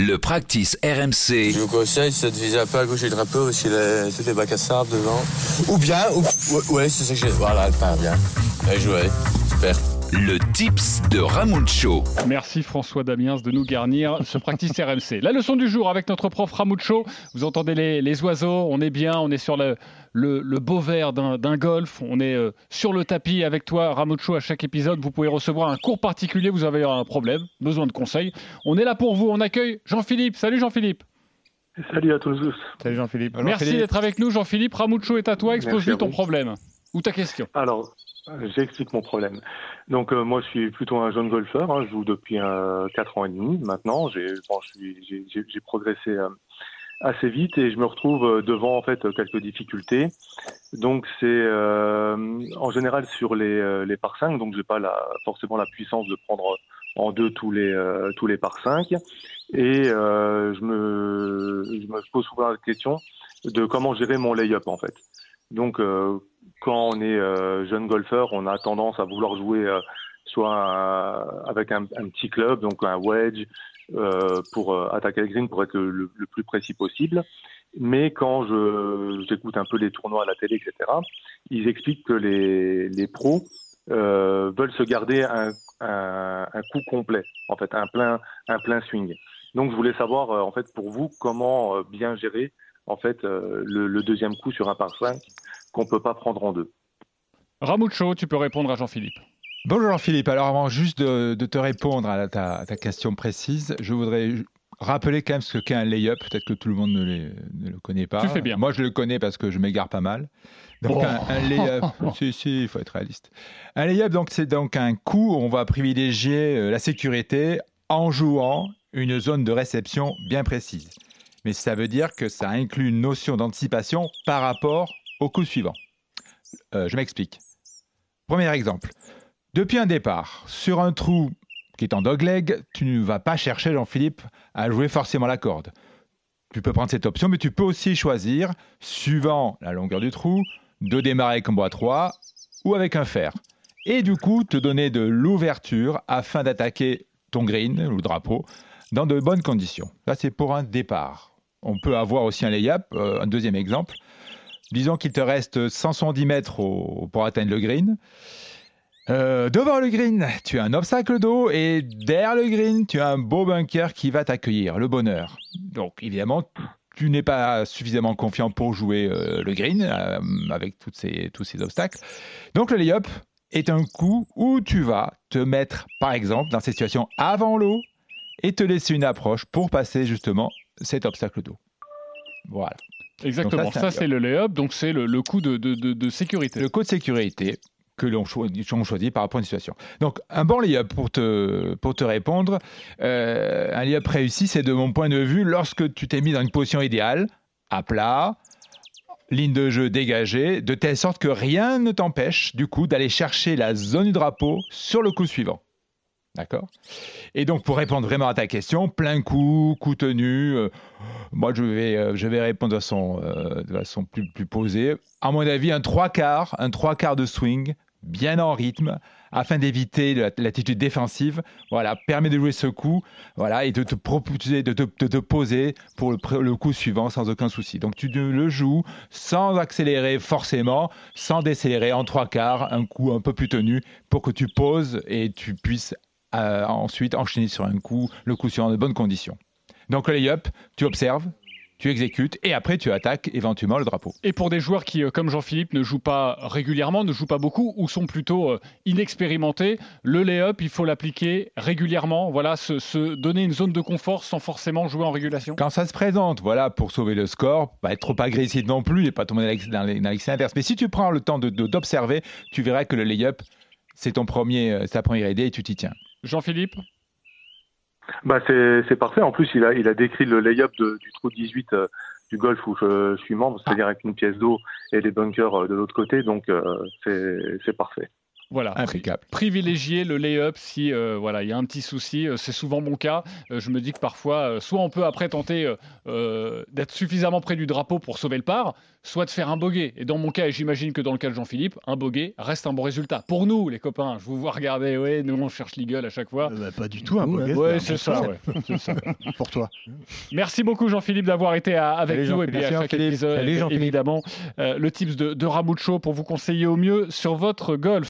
Le practice RMC. Je vous conseille, de viser un peu à gauche du drapeau parce qu'il a à sable devant. Ou bien, ou, ouais, c'est ça que j'ai. Voilà, elle part bien. Allez jouer. Super. Le tips de Ramucho. Merci François Damiens de nous garnir ce practice RMC. La leçon du jour avec notre prof Ramucho. Vous entendez les, oiseaux, on est bien, on est sur le, le, beau vert d'un golf, on est euh, sur le tapis avec toi Ramucho à chaque épisode. Vous pouvez recevoir un cours particulier, vous avez un problème, besoin de conseils. On est là pour vous, on accueille Jean-Philippe. Salut Jean-Philippe. Salut à tous. Salut Jean-Philippe. Merci d'être avec nous Jean-Philippe. Ramucho est à toi, expose-nous ton problème ou ta question. Alors, J'explique mon problème. Donc euh, moi je suis plutôt un jeune golfeur, hein. je joue depuis euh, 4 ans et demi maintenant. J'ai bon, progressé euh, assez vite et je me retrouve euh, devant en fait quelques difficultés. Donc c'est en général sur les, les par 5, donc j'ai pas la, forcément la puissance de prendre en deux tous les tous les par 5 et je me je me pose souvent la question de comment gérer mon lay-up en fait. Donc quand on est euh, jeune golfeur, on a tendance à vouloir jouer euh, soit avec un, petit club, donc un wedge, euh, pour attaquer le green, pour être le, plus précis possible. Mais quand j'écoute un peu les tournois à la télé, etc., ils expliquent que les, les pros veulent se garder un, un, un, coup complet, en fait, un plein, un plein swing. Donc, je voulais savoir, en fait, pour vous, comment bien gérer, en fait, le, le, deuxième coup sur un par 5 qu'on ne peut pas prendre en deux. Ramucho, tu peux répondre à Jean-Philippe. Bonjour Jean-Philippe. Alors avant juste de, te répondre à ta, question précise, je voudrais rappeler quand même ce qu'est un lay-up. Peut-être que tout le monde ne, le connaît pas. Tu fais bien. Moi, je le connais parce que je m'égare pas mal. Donc un, un lay-up, si, si, il faut être réaliste. Un lay-up, donc c'est donc un coup où on va privilégier euh, la sécurité en jouant une zone de réception bien précise. Mais ça veut dire que ça inclut une notion d'anticipation par rapport au coup suivant. Euh, je m'explique. Premier exemple. Depuis un départ, sur un trou qui est en dogleg, tu ne vas pas chercher, Jean-Philippe, à jouer forcément la corde. Tu peux prendre cette option, mais tu peux aussi choisir, suivant la longueur du trou, de démarrer un bois 3 ou avec un fer. Et du coup, te donner de l'ouverture afin d'attaquer ton green ou drapeau dans de bonnes conditions. Là, c'est pour un départ. On peut avoir aussi un lay-up, euh, un deuxième exemple. Disons qu'il te reste 170 mètres pour atteindre le green. Euh, devant le green, tu as un obstacle d'eau et derrière le green, tu as un beau bunker qui va t'accueillir, le bonheur. Donc évidemment, tu n'es pas suffisamment confiant pour jouer euh, le green euh, avec ces, tous ces obstacles. Donc le lay-up est un coup où tu vas te mettre, par exemple, dans cette situation avant l'eau et te laisser une approche pour passer justement cet obstacle d'eau. Voilà. Exactement, ça, c'est le lay-up, donc c'est le, le, coup de, de, de, sécurité. Le coup de sécurité que l'on choisit par rapport à une situation. Donc, un bon lay-up pour te, pour te répondre, euh, un lay-up réussi, c'est de mon point de vue, lorsque tu t'es mis dans une position idéale, à plat, ligne de jeu dégagée, de telle sorte que rien ne t'empêche, du coup, d'aller chercher la zone du drapeau sur le coup suivant. D'accord Et donc, pour répondre vraiment à ta question, plein coup, coup tenu, euh, moi, je vais, euh, je vais répondre de façon, euh, de façon plus, posée. À mon avis, un trois quarts, un trois quarts de swing, bien en rythme, afin d'éviter l'attitude défensive. Voilà, permet de jouer ce coup, voilà, et de te proposer, de te, poser pour le, le, coup suivant sans aucun souci. Donc tu le joues sans accélérer forcément, sans décélérer en trois quarts, un coup un peu plus tenu, pour que tu poses et tu puisses ensuite enchaîner sur un coup, le coup suivant de bonnes conditions. Donc le lay-up, tu observes, tu exécutes et après tu attaques éventuellement le drapeau. Et pour des joueurs qui, euh, comme Jean-Philippe, ne jouent pas régulièrement, ne jouent pas beaucoup ou sont plutôt euh, inexpérimentés, le lay-up, il faut l'appliquer régulièrement, voilà, se, donner une zone de confort sans forcément jouer en régulation. Quand ça se présente, voilà, pour sauver le score, pas être trop agressif non plus et pas tomber dans l'excès inverse. Mais si tu prends le temps d'observer, tu verras que le lay-up, c'est ton premier, euh, ta première idée et tu t'y tiens. Jean-Philippe bah c'est parfait. En plus, il a, décrit le lay-up du trou 18 euh, du golf où je, suis membre, c'est-à-dire avec une pièce d'eau et des bunkers euh, de l'autre côté. Donc, euh, c'est parfait. Voilà, Impeccable. privilégier le lay-up si euh, voilà il y a un petit souci. euh, c'est souvent mon cas. Euh, je me dis que parfois, soit on peut après tenter euh, d'être suffisamment près du drapeau pour sauver le par, soit de faire un bogey. Et dans mon cas, et j'imagine que dans le cas de Jean-Philippe, un bogey reste un bon résultat. Pour nous, les copains, je vous vois regarder. Ouais, nous on cherche l'eagle à chaque fois. Bah, pas du tout un bogey, Ouais, c'est ça. ouais. pour toi. Merci beaucoup Jean-Philippe d'avoir été à- avec Salut, nous et puis à chaque Jean-Philippe. épisode évidemment euh, le tips de, de Ramucho pour vous conseiller au mieux sur votre golf.